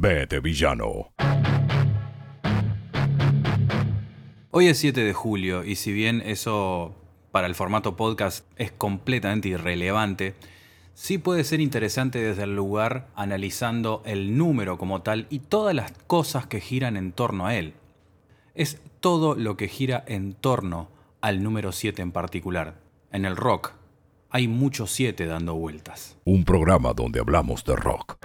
De villano. Hoy es 7 de julio y si bien eso para el formato podcast es completamente irrelevante, sí puede ser interesante desde el lugar analizando el número como tal y todas las cosas que giran en torno a él. Es todo lo que gira en torno al número 7 en particular. En el rock hay muchos 7 dando vueltas. Un programa donde hablamos de rock.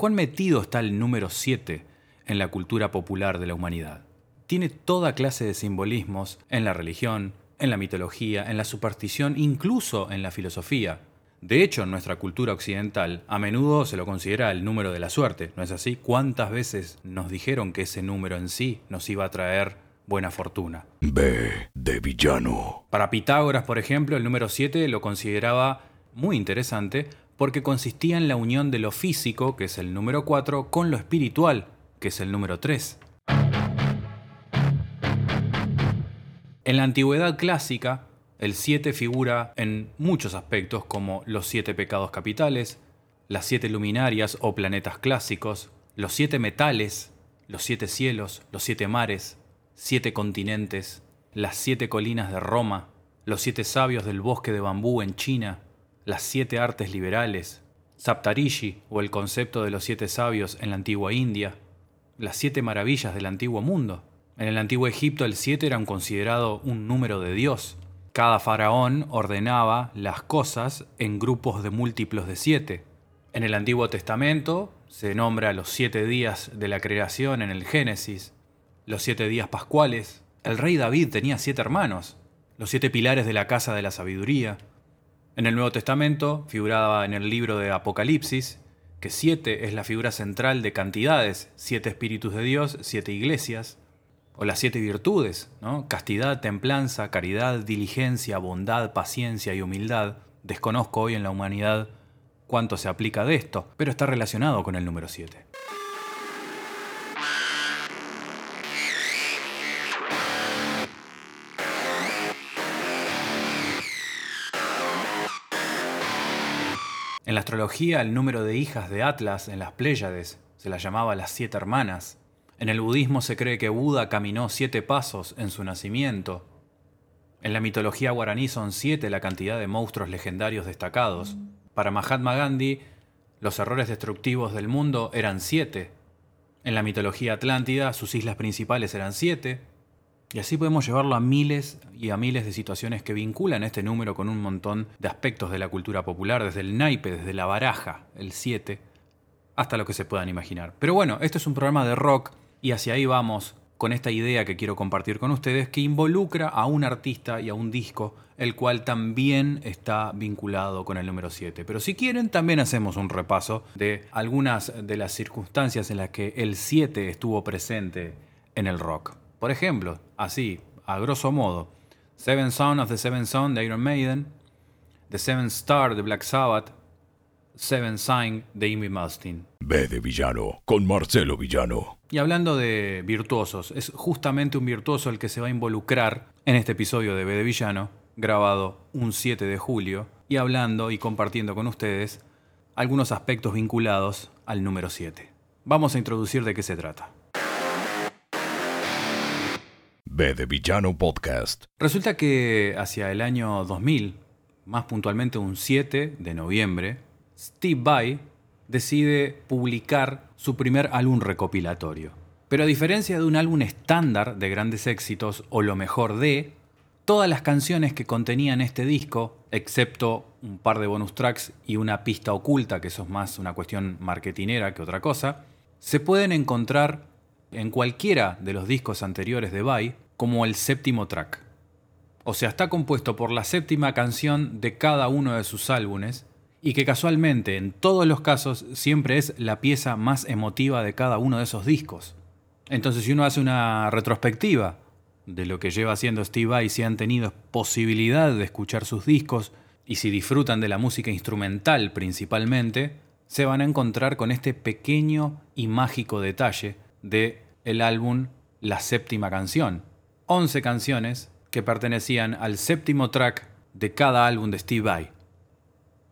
¿Cuán metido está el número 7 en la cultura popular de la humanidad? Tiene toda clase de simbolismos en la religión, en la mitología, en la superstición, incluso en la filosofía. De hecho, en nuestra cultura occidental, a menudo se lo considera el número de la suerte, ¿no es así? ¿Cuántas veces nos dijeron que ese número en sí nos iba a traer buena fortuna? B de villano. Para Pitágoras, por ejemplo, el número 7 lo consideraba muy interesante porque consistía en la unión de lo físico, que es el número 4, con lo espiritual, que es el número 3. En la antigüedad clásica, el 7 figura en muchos aspectos como los siete pecados capitales, las siete luminarias o planetas clásicos, los siete metales, los siete cielos, los siete mares, siete continentes, las siete colinas de Roma, los siete sabios del bosque de bambú en China, las siete artes liberales, Saptarishi o el concepto de los siete sabios en la antigua India, las siete maravillas del antiguo mundo. En el antiguo Egipto el siete era considerado un número de Dios. Cada faraón ordenaba las cosas en grupos de múltiplos de siete. En el Antiguo Testamento se nombra los siete días de la creación en el Génesis, los siete días pascuales. El rey David tenía siete hermanos, los siete pilares de la casa de la sabiduría. En el Nuevo Testamento figuraba en el libro de Apocalipsis que siete es la figura central de cantidades, siete espíritus de Dios, siete iglesias, o las siete virtudes, ¿no? castidad, templanza, caridad, diligencia, bondad, paciencia y humildad. Desconozco hoy en la humanidad cuánto se aplica de esto, pero está relacionado con el número 7. En la astrología, el número de hijas de Atlas en las Pléyades se las llamaba las siete hermanas. En el budismo se cree que Buda caminó siete pasos en su nacimiento. En la mitología guaraní son siete la cantidad de monstruos legendarios destacados. Para Mahatma Gandhi, los errores destructivos del mundo eran siete. En la mitología atlántida, sus islas principales eran siete. Y así podemos llevarlo a miles y a miles de situaciones que vinculan este número con un montón de aspectos de la cultura popular, desde el naipe, desde la baraja, el 7, hasta lo que se puedan imaginar. Pero bueno, este es un programa de rock y hacia ahí vamos con esta idea que quiero compartir con ustedes que involucra a un artista y a un disco, el cual también está vinculado con el número 7. Pero si quieren, también hacemos un repaso de algunas de las circunstancias en las que el 7 estuvo presente en el rock. Por ejemplo, así, a grosso modo, Seven Son of the Seven Son de Iron Maiden, The Seven Star de Black Sabbath, Seven Sign de Amy Malstein. B de villano, con Marcelo Villano. Y hablando de virtuosos, es justamente un virtuoso el que se va a involucrar en este episodio de B de Villano, grabado un 7 de julio, y hablando y compartiendo con ustedes algunos aspectos vinculados al número 7. Vamos a introducir de qué se trata. B de Villano Podcast. Resulta que hacia el año 2000, más puntualmente un 7 de noviembre, Steve Vai decide publicar su primer álbum recopilatorio. Pero a diferencia de un álbum estándar de grandes éxitos o lo mejor de, todas las canciones que contenían este disco, excepto un par de bonus tracks y una pista oculta, que eso es más una cuestión marketinera que otra cosa, se pueden encontrar en cualquiera de los discos anteriores de Vai como el séptimo track. O sea, está compuesto por la séptima canción de cada uno de sus álbumes y que casualmente en todos los casos siempre es la pieza más emotiva de cada uno de esos discos. Entonces si uno hace una retrospectiva de lo que lleva haciendo Steve Vai, si han tenido posibilidad de escuchar sus discos y si disfrutan de la música instrumental principalmente, se van a encontrar con este pequeño y mágico detalle de el álbum La séptima canción. 11 canciones que pertenecían al séptimo track de cada álbum de Steve Vai.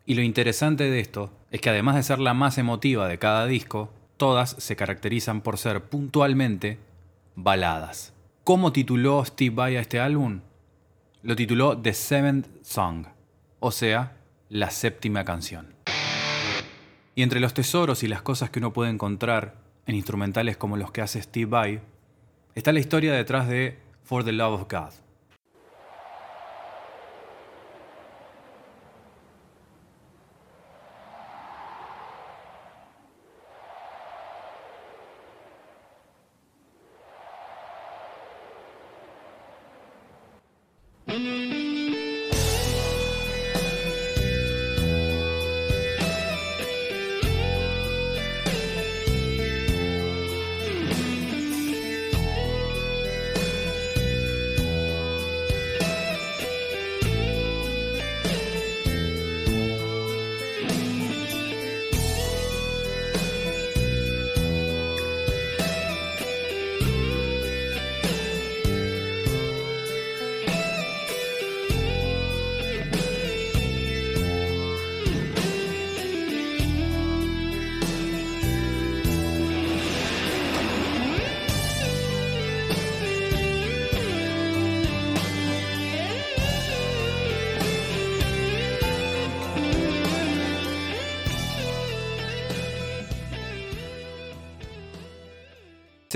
Y lo interesante de esto es que además de ser la más emotiva de cada disco, todas se caracterizan por ser puntualmente baladas. ¿Cómo tituló Steve Vai a este álbum? Lo tituló The Seventh Song, o sea, la séptima canción. Y entre los tesoros y las cosas que uno puede encontrar en instrumentales como los que hace Steve Vai, está la historia detrás de For the Love of God.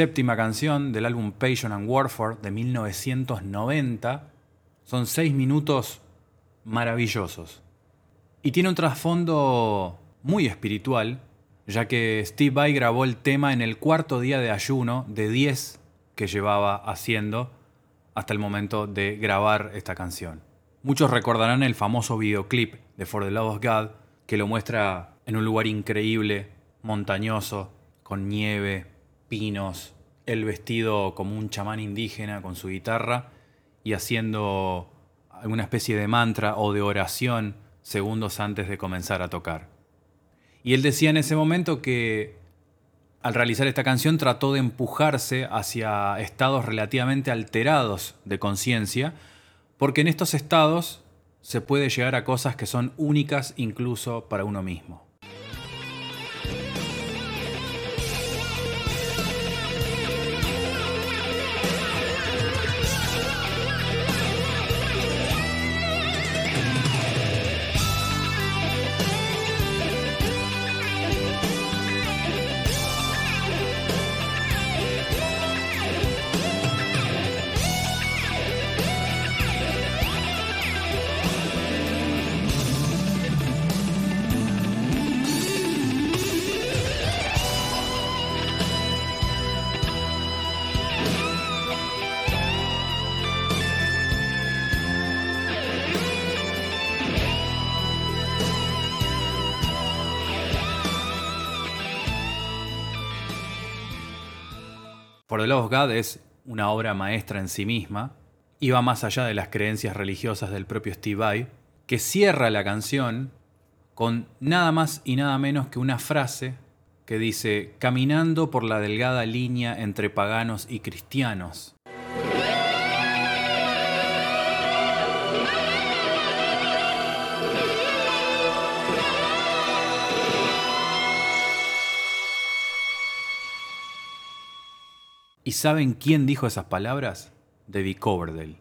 Séptima canción del álbum Passion and Warfare de 1990. Son seis minutos maravillosos. Y tiene un trasfondo muy espiritual, ya que Steve Vai grabó el tema en el cuarto día de ayuno de 10 que llevaba haciendo hasta el momento de grabar esta canción. Muchos recordarán el famoso videoclip de For the Love of God, que lo muestra en un lugar increíble, montañoso, con nieve, pinos, el vestido como un chamán indígena con su guitarra y haciendo alguna especie de mantra o de oración segundos antes de comenzar a tocar. Y él decía en ese momento que al realizar esta canción trató de empujarse hacia estados relativamente alterados de conciencia, porque en estos estados se puede llegar a cosas que son únicas incluso para uno mismo. The Love es una obra maestra en sí misma y va más allá de las creencias religiosas del propio Steve Vai, que cierra la canción con nada más y nada menos que una frase que dice, caminando por la delgada línea entre paganos y cristianos. ¿Y saben quién dijo esas palabras? David Coverdale.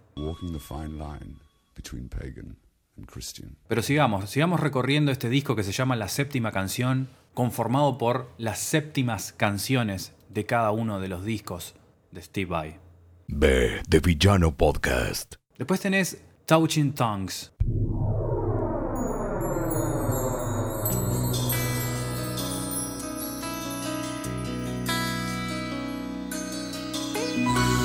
Pero sigamos, sigamos recorriendo este disco que se llama La Séptima Canción, conformado por las séptimas canciones de cada uno de los discos de Steve Vai. B de Villano Podcast. Después tenés Touching Tongues. Bye.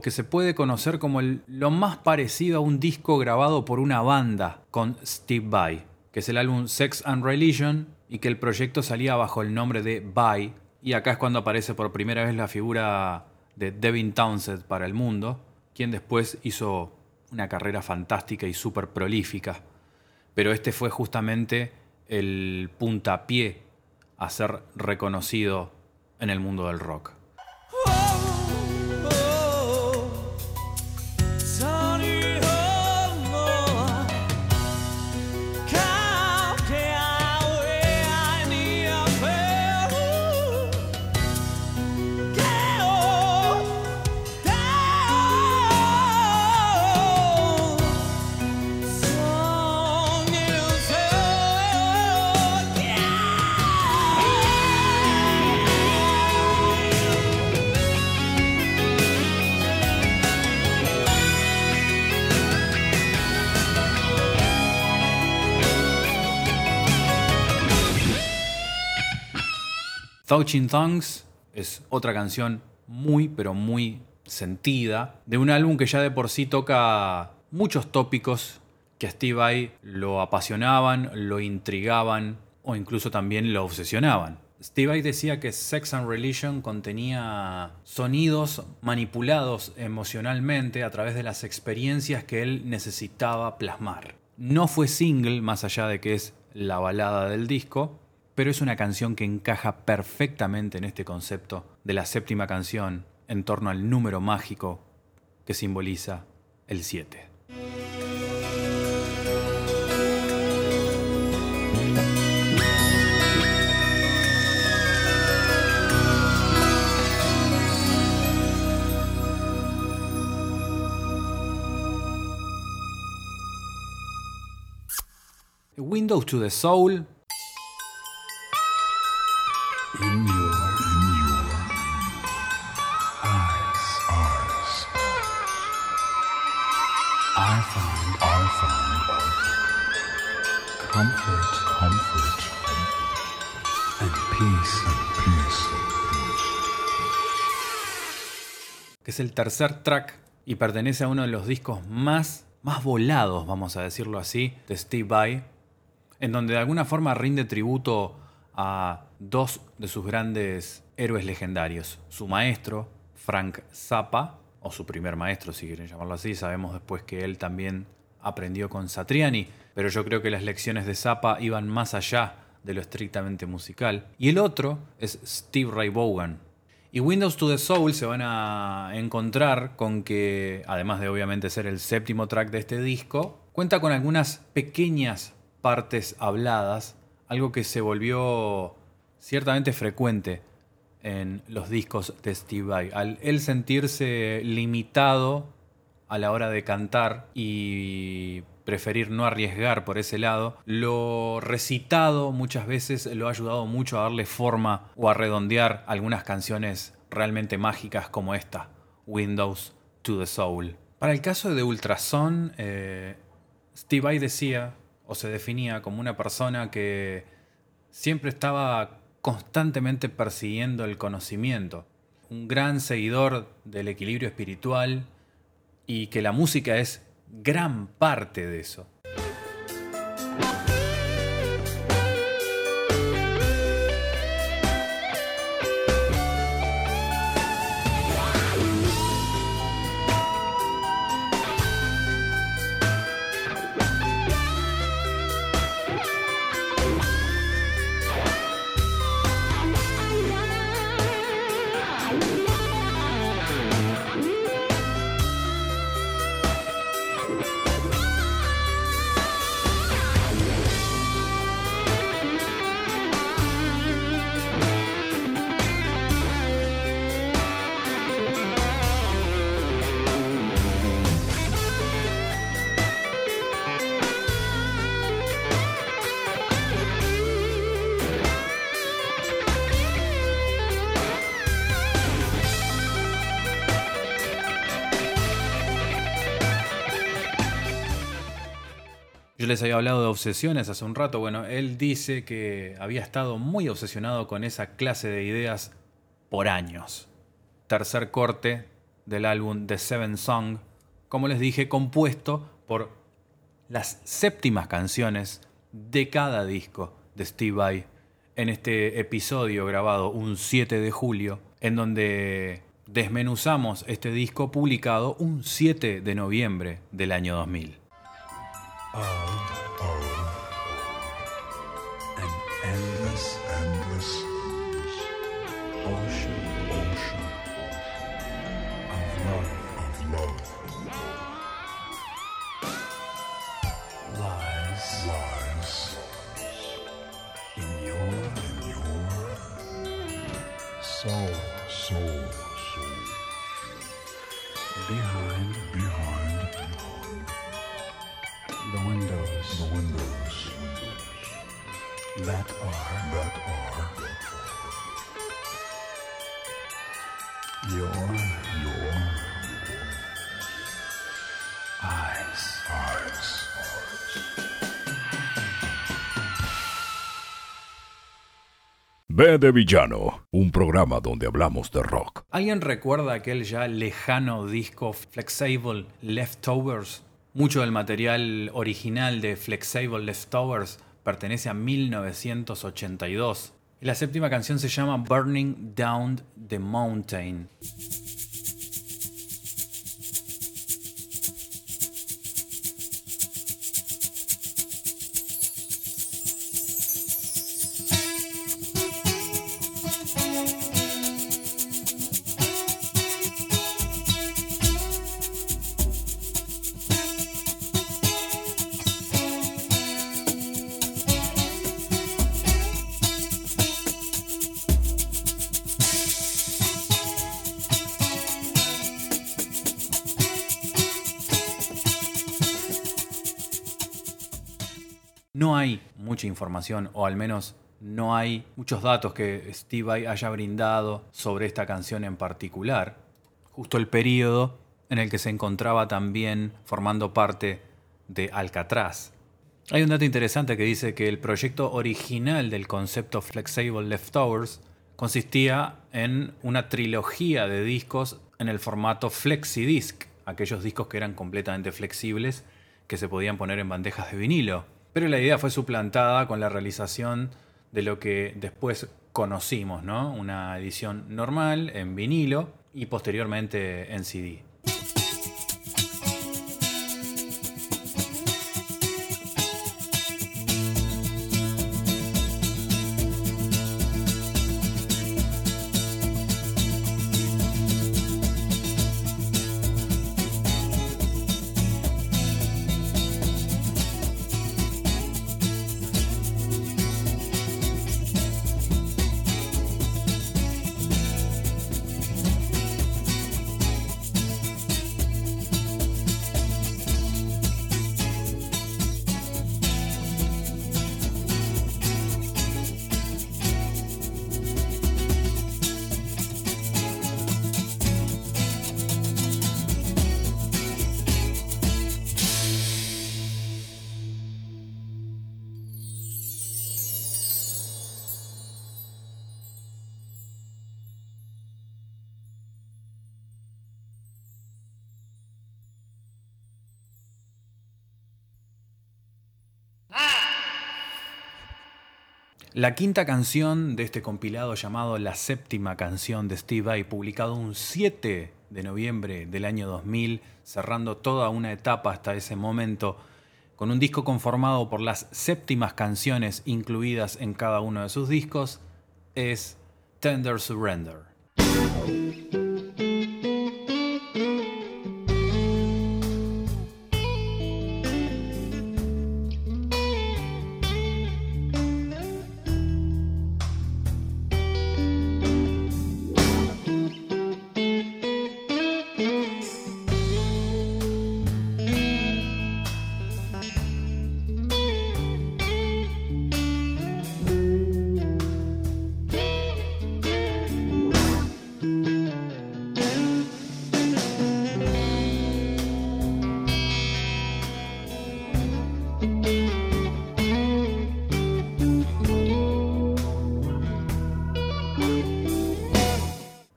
Que se puede conocer como lo más parecido a un disco grabado por una banda con Steve Vai, que es el álbum Sex and Religion y que el proyecto salía bajo el nombre de Vai. Y acá es cuando aparece por primera vez la figura de Devin Townsend para el mundo, quien después hizo una carrera fantástica y súper prolífica. Pero este fue justamente el puntapié a ser reconocido en el mundo del rock. Touching Tongues es otra canción muy, pero muy sentida, de un álbum que ya de por sí toca muchos tópicos que a Steve Vai lo apasionaban, lo intrigaban o incluso también lo obsesionaban. Steve Vai decía que Sex and Religion contenía sonidos manipulados emocionalmente a través de las experiencias que él necesitaba plasmar. No fue single, más allá de que es la balada del disco, pero es una canción que encaja perfectamente en este concepto de la séptima canción en torno al número mágico que simboliza el 7. Windows to the Soul es el tercer track y pertenece a uno de los discos más, más volados, vamos a decirlo así, de Steve Vai, en donde de alguna forma rinde tributo a dos de sus grandes héroes legendarios, su maestro, Frank Zappa, o su primer maestro, si quieren llamarlo así, sabemos después que él también aprendió con Satriani, pero yo creo que las lecciones de Zappa iban más allá de lo estrictamente musical. Y el otro es Steve Ray Vaughan, y Windows to the Soul se van a encontrar con que, además de obviamente ser el séptimo track de este disco, cuenta con algunas pequeñas partes habladas, algo que se volvió ciertamente frecuente en los discos de Steve Vai. Al él sentirse limitado a la hora de cantar y preferir no arriesgar por ese lado, lo recitado muchas veces lo ha ayudado mucho a darle forma o a redondear algunas canciones realmente mágicas como esta, Windows to the Soul. Para el caso de Ultrason, eh, Steve Vai decía o se definía como una persona que siempre estaba constantemente persiguiendo el conocimiento, un gran seguidor del equilibrio espiritual y que la música es gran parte de eso. Yo les había hablado de obsesiones hace un rato. Bueno, él dice que había estado muy obsesionado con esa clase de ideas por años. Tercer corte del álbum The Seven Song, como les dije, compuesto por las séptimas canciones de cada disco de Steve Vai en este episodio grabado un 7 de julio, en donde desmenuzamos este disco publicado un 7 de noviembre del año 2000. all. An endless, endless ocean, ocean of love, of love. Lies, lies in your, in your soul, soul, soul. Behind, behind. B de Villano, un programa donde hablamos de rock. ¿Alguien recuerda aquel ya lejano disco Flexable Leftovers? Mucho del material original de Flexable Leftovers pertenece a 1982. Y la séptima canción se llama Burning Down the Mountain. No hay mucha información, o al menos no hay muchos datos que Steve Vai haya brindado sobre esta canción en particular. Justo el periodo en el que se encontraba también formando parte de Alcatraz. Hay un dato interesante que dice que el proyecto original del concepto Flexible Leftovers consistía en una trilogía de discos en el formato FlexiDisc, aquellos discos que eran completamente flexibles que se podían poner en bandejas de vinilo. Pero la idea fue suplantada con la realización de lo que después conocimos, ¿no? Una edición normal en vinilo y posteriormente en CD. La quinta canción de este compilado llamado La séptima canción de Steve Vai, publicado un 7 de noviembre del año 2000, cerrando toda una etapa hasta ese momento, con un disco conformado por las séptimas canciones incluidas en cada uno de sus discos, es Tender Surrender.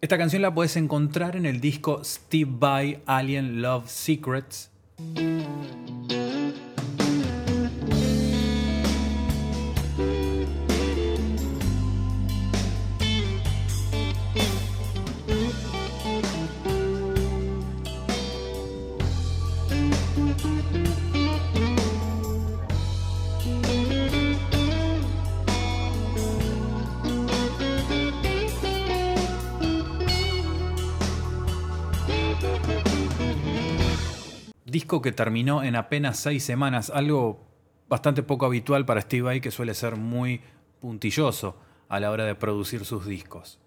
Esta canción la puedes encontrar en el disco Steve Vai Alien Love Secrets. Que terminó en apenas seis semanas, algo bastante poco habitual para Steve Vai, que suele ser muy puntilloso a la hora de producir sus discos.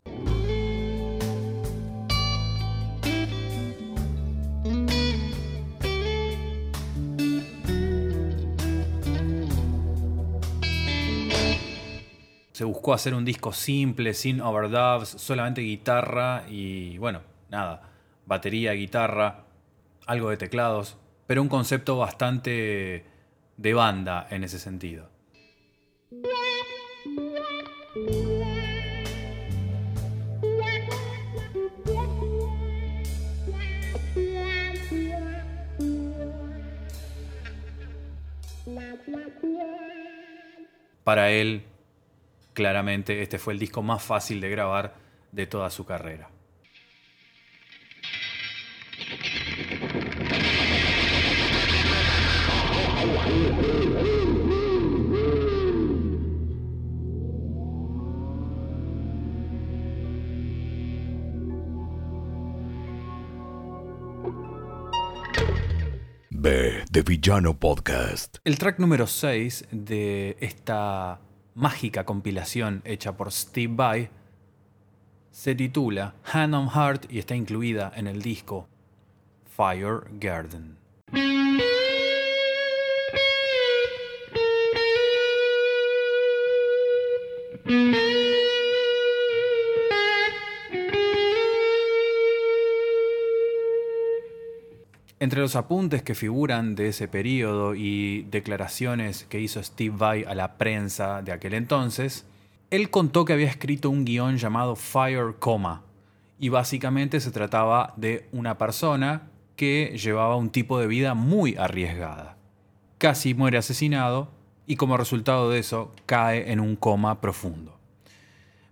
Se buscó hacer un disco simple, sin overdubs, solamente guitarra y bueno, nada, batería, guitarra, algo de teclados, pero un concepto bastante de banda en ese sentido. Para él, claramente, este fue el disco más fácil de grabar de toda su carrera. Villano Podcast. El track número 6 de esta mágica compilación hecha por Steve Vai se titula Hand on Heart y está incluida en el disco Fire Garden. Entre los apuntes que figuran de ese periodo y declaraciones que hizo Steve Vai a la prensa de aquel entonces, él contó que había escrito un guion llamado Fire Coma, y básicamente se trataba de una persona que llevaba un tipo de vida muy arriesgada. Casi muere asesinado y como resultado de eso cae en un coma profundo.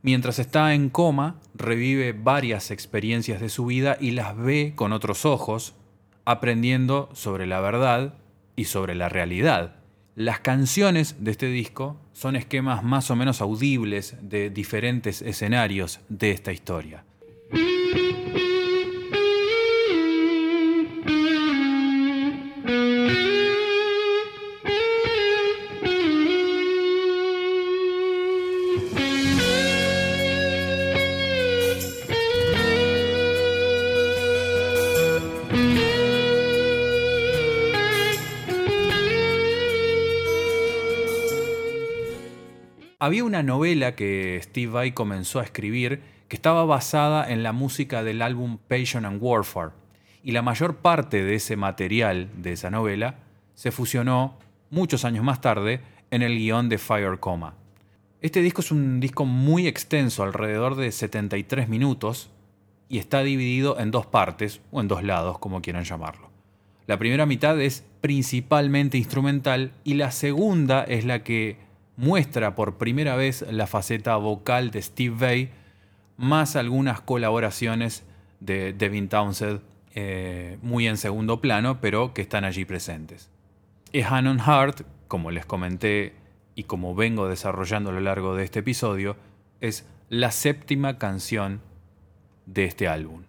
Mientras está en coma, revive varias experiencias de su vida y las ve con otros ojos, aprendiendo sobre la verdad y sobre la realidad. Las canciones de este disco son esquemas más o menos audibles de diferentes escenarios de esta historia. Había una novela que Steve Vai comenzó a escribir que estaba basada en la música del álbum Passion and Warfare, y la mayor parte de ese material de esa novela se fusionó muchos años más tarde en el guion de Fire Coma. Este disco es un disco muy extenso, alrededor de 73 minutos, y está dividido en dos partes, o en dos lados, como quieran llamarlo. La primera mitad es principalmente instrumental y la segunda es la que muestra por primera vez la faceta vocal de Steve Vai, más algunas colaboraciones de Devin Townsend eh, muy en segundo plano, pero que están allí presentes. Es Hannon Heart, como les comenté y como vengo desarrollando a lo largo de este episodio, es la séptima canción de este álbum.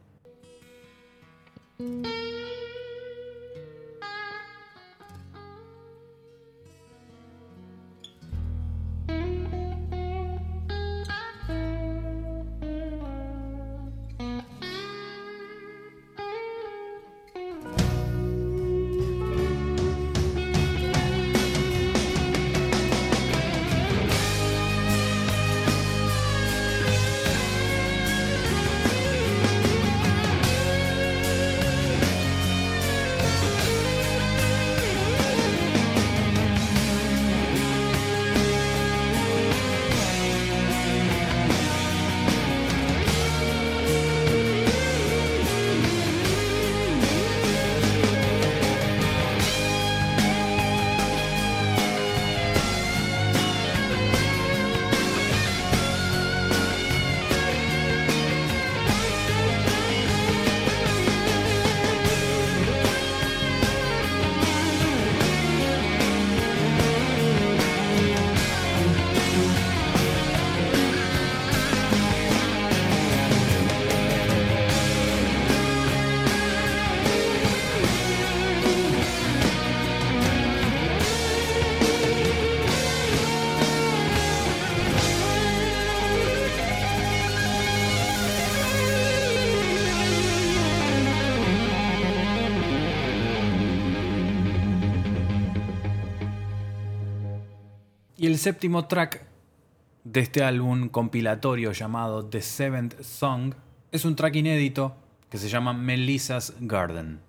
El séptimo track de este álbum compilatorio llamado The Seventh Song es un track inédito que se llama Melissa's Garden.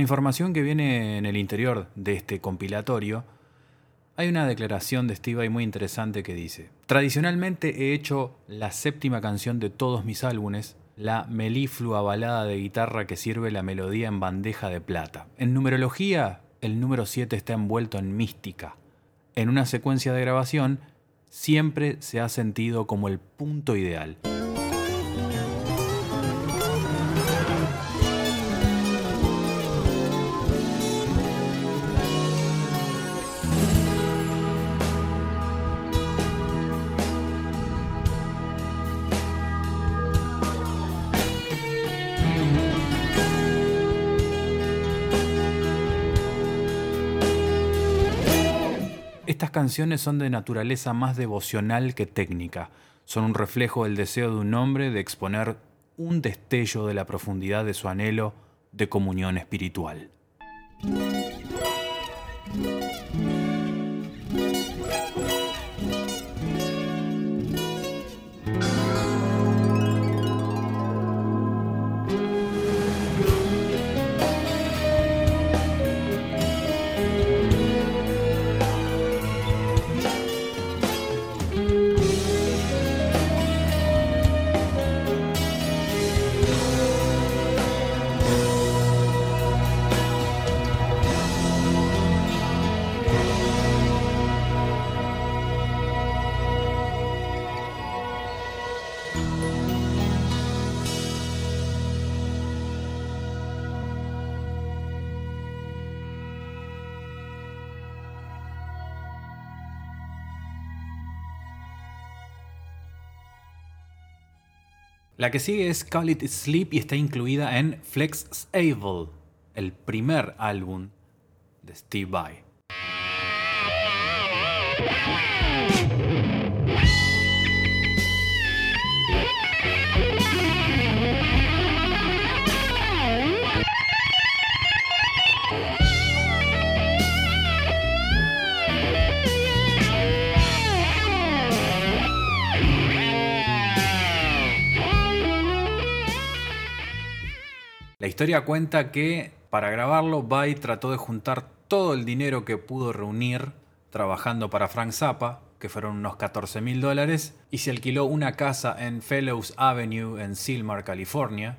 La información que viene en el interior de este compilatorio, hay una declaración de Steve muy interesante que dice, tradicionalmente he hecho la séptima canción de todos mis álbumes, la meliflua balada de guitarra que sirve la melodía en bandeja de plata. En numerología, el número 7 está envuelto en mística. En una secuencia de grabación, siempre se ha sentido como el punto ideal. Estas canciones son de naturaleza más devocional que técnica. Son un reflejo del deseo de un hombre de exponer un destello de la profundidad de su anhelo de comunión espiritual. La que sigue es Call It Sleep y está incluida en Flex Able, el primer álbum de Steve Vai. La historia cuenta que para grabarlo, Vai trató de juntar todo el dinero que pudo reunir trabajando para Frank Zappa, que fueron unos 14 mil dólares, y se alquiló una casa en Fellows Avenue en Silmar, California.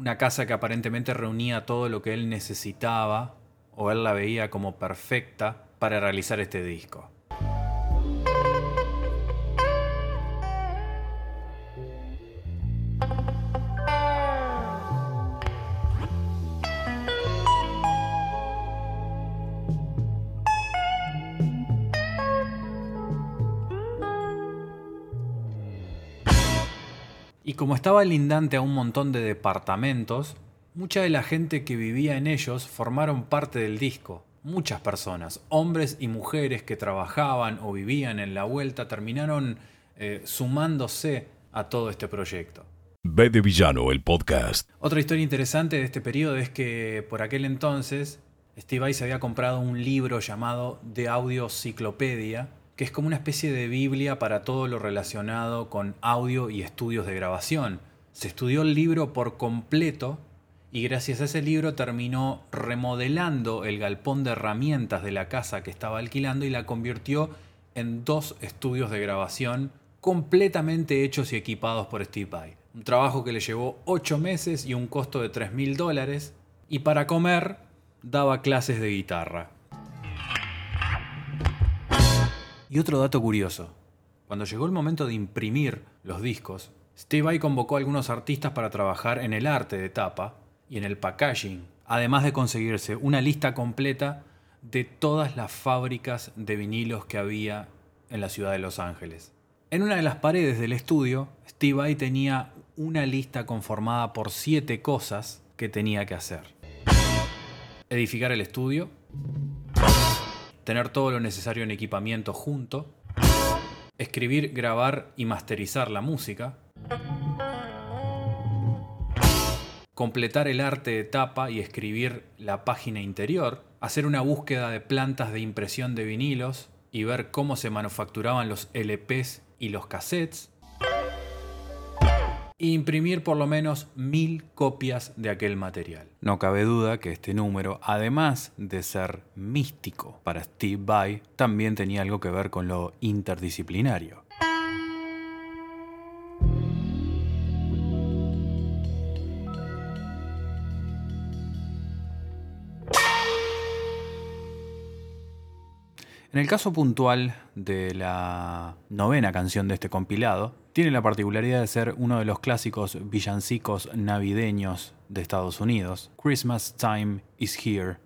Una casa que aparentemente reunía todo lo que él necesitaba, o él la veía como perfecta para realizar este disco. Como estaba lindante a un montón de departamentos, mucha de la gente que vivía en ellos formaron parte del disco. Muchas personas, hombres y mujeres que trabajaban o vivían en la vuelta, terminaron eh, sumándose a todo este proyecto. B de Villano, el podcast. Otra historia interesante de este periodo es que por aquel entonces Steve Vai se había comprado un libro llamado The Audio Cyclopedia, que es como una especie de Biblia para todo lo relacionado con audio y estudios de grabación. Se estudió el libro por completo y gracias a ese libro terminó remodelando el galpón de herramientas de la casa que estaba alquilando y la convirtió en dos estudios de grabación completamente hechos y equipados por Steve Vai. Un trabajo que le llevó 8 meses y un costo de 3 mil dólares. Y para comer daba clases de guitarra. Y otro dato curioso. Cuando llegó el momento de imprimir los discos, Steve Vai convocó a algunos artistas para trabajar en el arte de tapa y en el packaging, además de conseguirse una lista completa de todas las fábricas de vinilos que había en la ciudad de Los Ángeles. En una de las paredes del estudio, Steve Vai tenía una lista conformada por siete cosas que tenía que hacer. Edificar el estudio, tener todo lo necesario en equipamiento junto, escribir, grabar y masterizar la música, completar el arte de tapa y escribir la página interior, hacer una búsqueda de plantas de impresión de vinilos y ver cómo se manufacturaban los LPs y los cassettes, imprimir por lo menos mil copias de aquel material. No cabe duda que este número, además de ser místico para Steve Vai, también tenía algo que ver con lo interdisciplinario. En el caso puntual de la novena canción de este compilado, tiene la particularidad de ser uno de los clásicos villancicos navideños de Estados Unidos. Christmas Time is Here.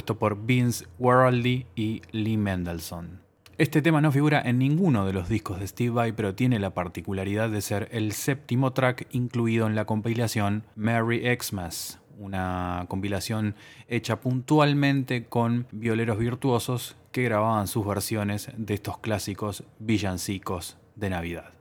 Por Vince Guaraldi y Lee Mendelssohn. Este tema no figura en ninguno de los discos de Steve Vai, pero tiene la particularidad de ser el séptimo track incluido en la compilación Merry Xmas, una compilación hecha puntualmente con violeros virtuosos que grababan sus versiones de estos clásicos villancicos de Navidad.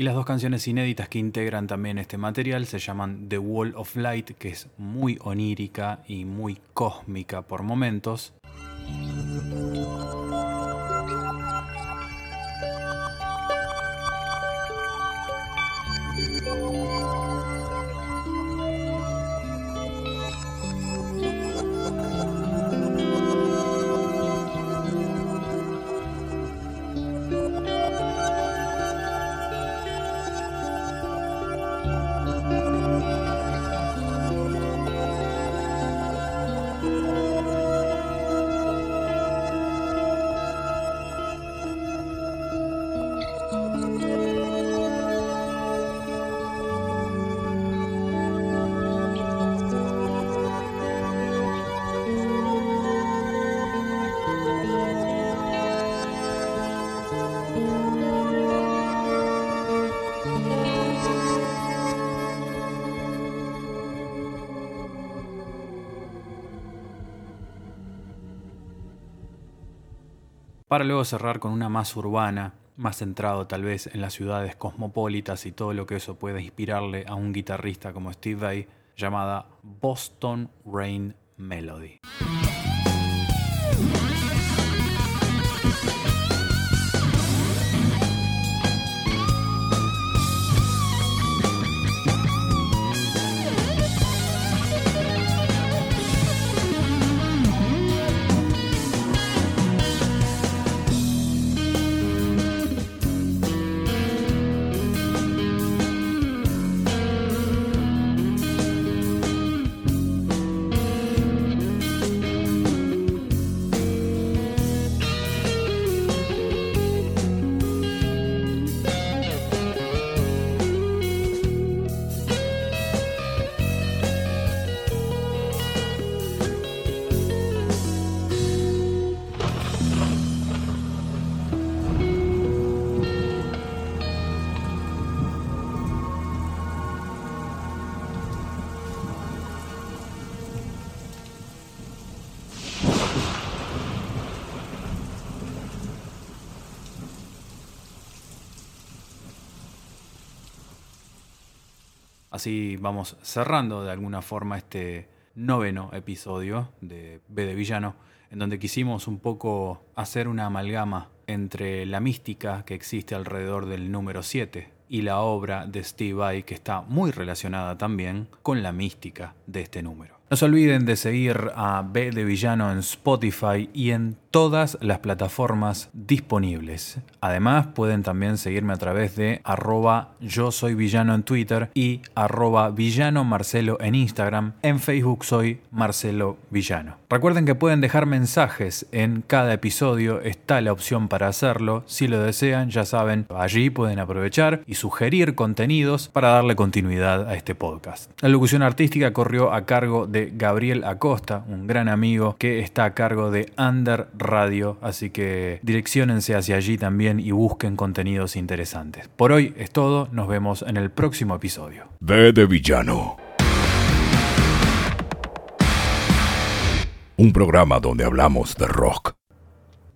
Y las dos canciones inéditas que integran también este material se llaman The Wall of Light, que es muy onírica y muy cósmica por momentos. Para luego cerrar con una más urbana, más centrado tal vez en las ciudades cosmopolitas y todo lo que eso puede inspirarle a un guitarrista como Steve Vai, llamada Boston Rain Melody. Así vamos cerrando de alguna forma este noveno episodio de B de Villano, en donde quisimos un poco hacer una amalgama entre la mística que existe alrededor del número 7 y la obra de Steve Vai, que está muy relacionada también con la mística de este número. No se olviden de seguir a B de Villano en Spotify y en todas las plataformas disponibles. Además, pueden también seguirme a través de arroba yo soy villano en Twitter y arroba villano Marcelo en Instagram. En Facebook soy Marcelo Villano. Recuerden que pueden dejar mensajes en cada episodio, está la opción para hacerlo. Si lo desean, ya saben, allí pueden aprovechar y sugerir contenidos para darle continuidad a este podcast. La locución artística corrió a cargo Gabriel Acosta, un gran amigo que está a cargo de Under Radio, así que direcciónense hacia allí también y busquen contenidos interesantes. Por hoy es todo, nos vemos en el próximo episodio. De Villano. Un programa donde hablamos de rock.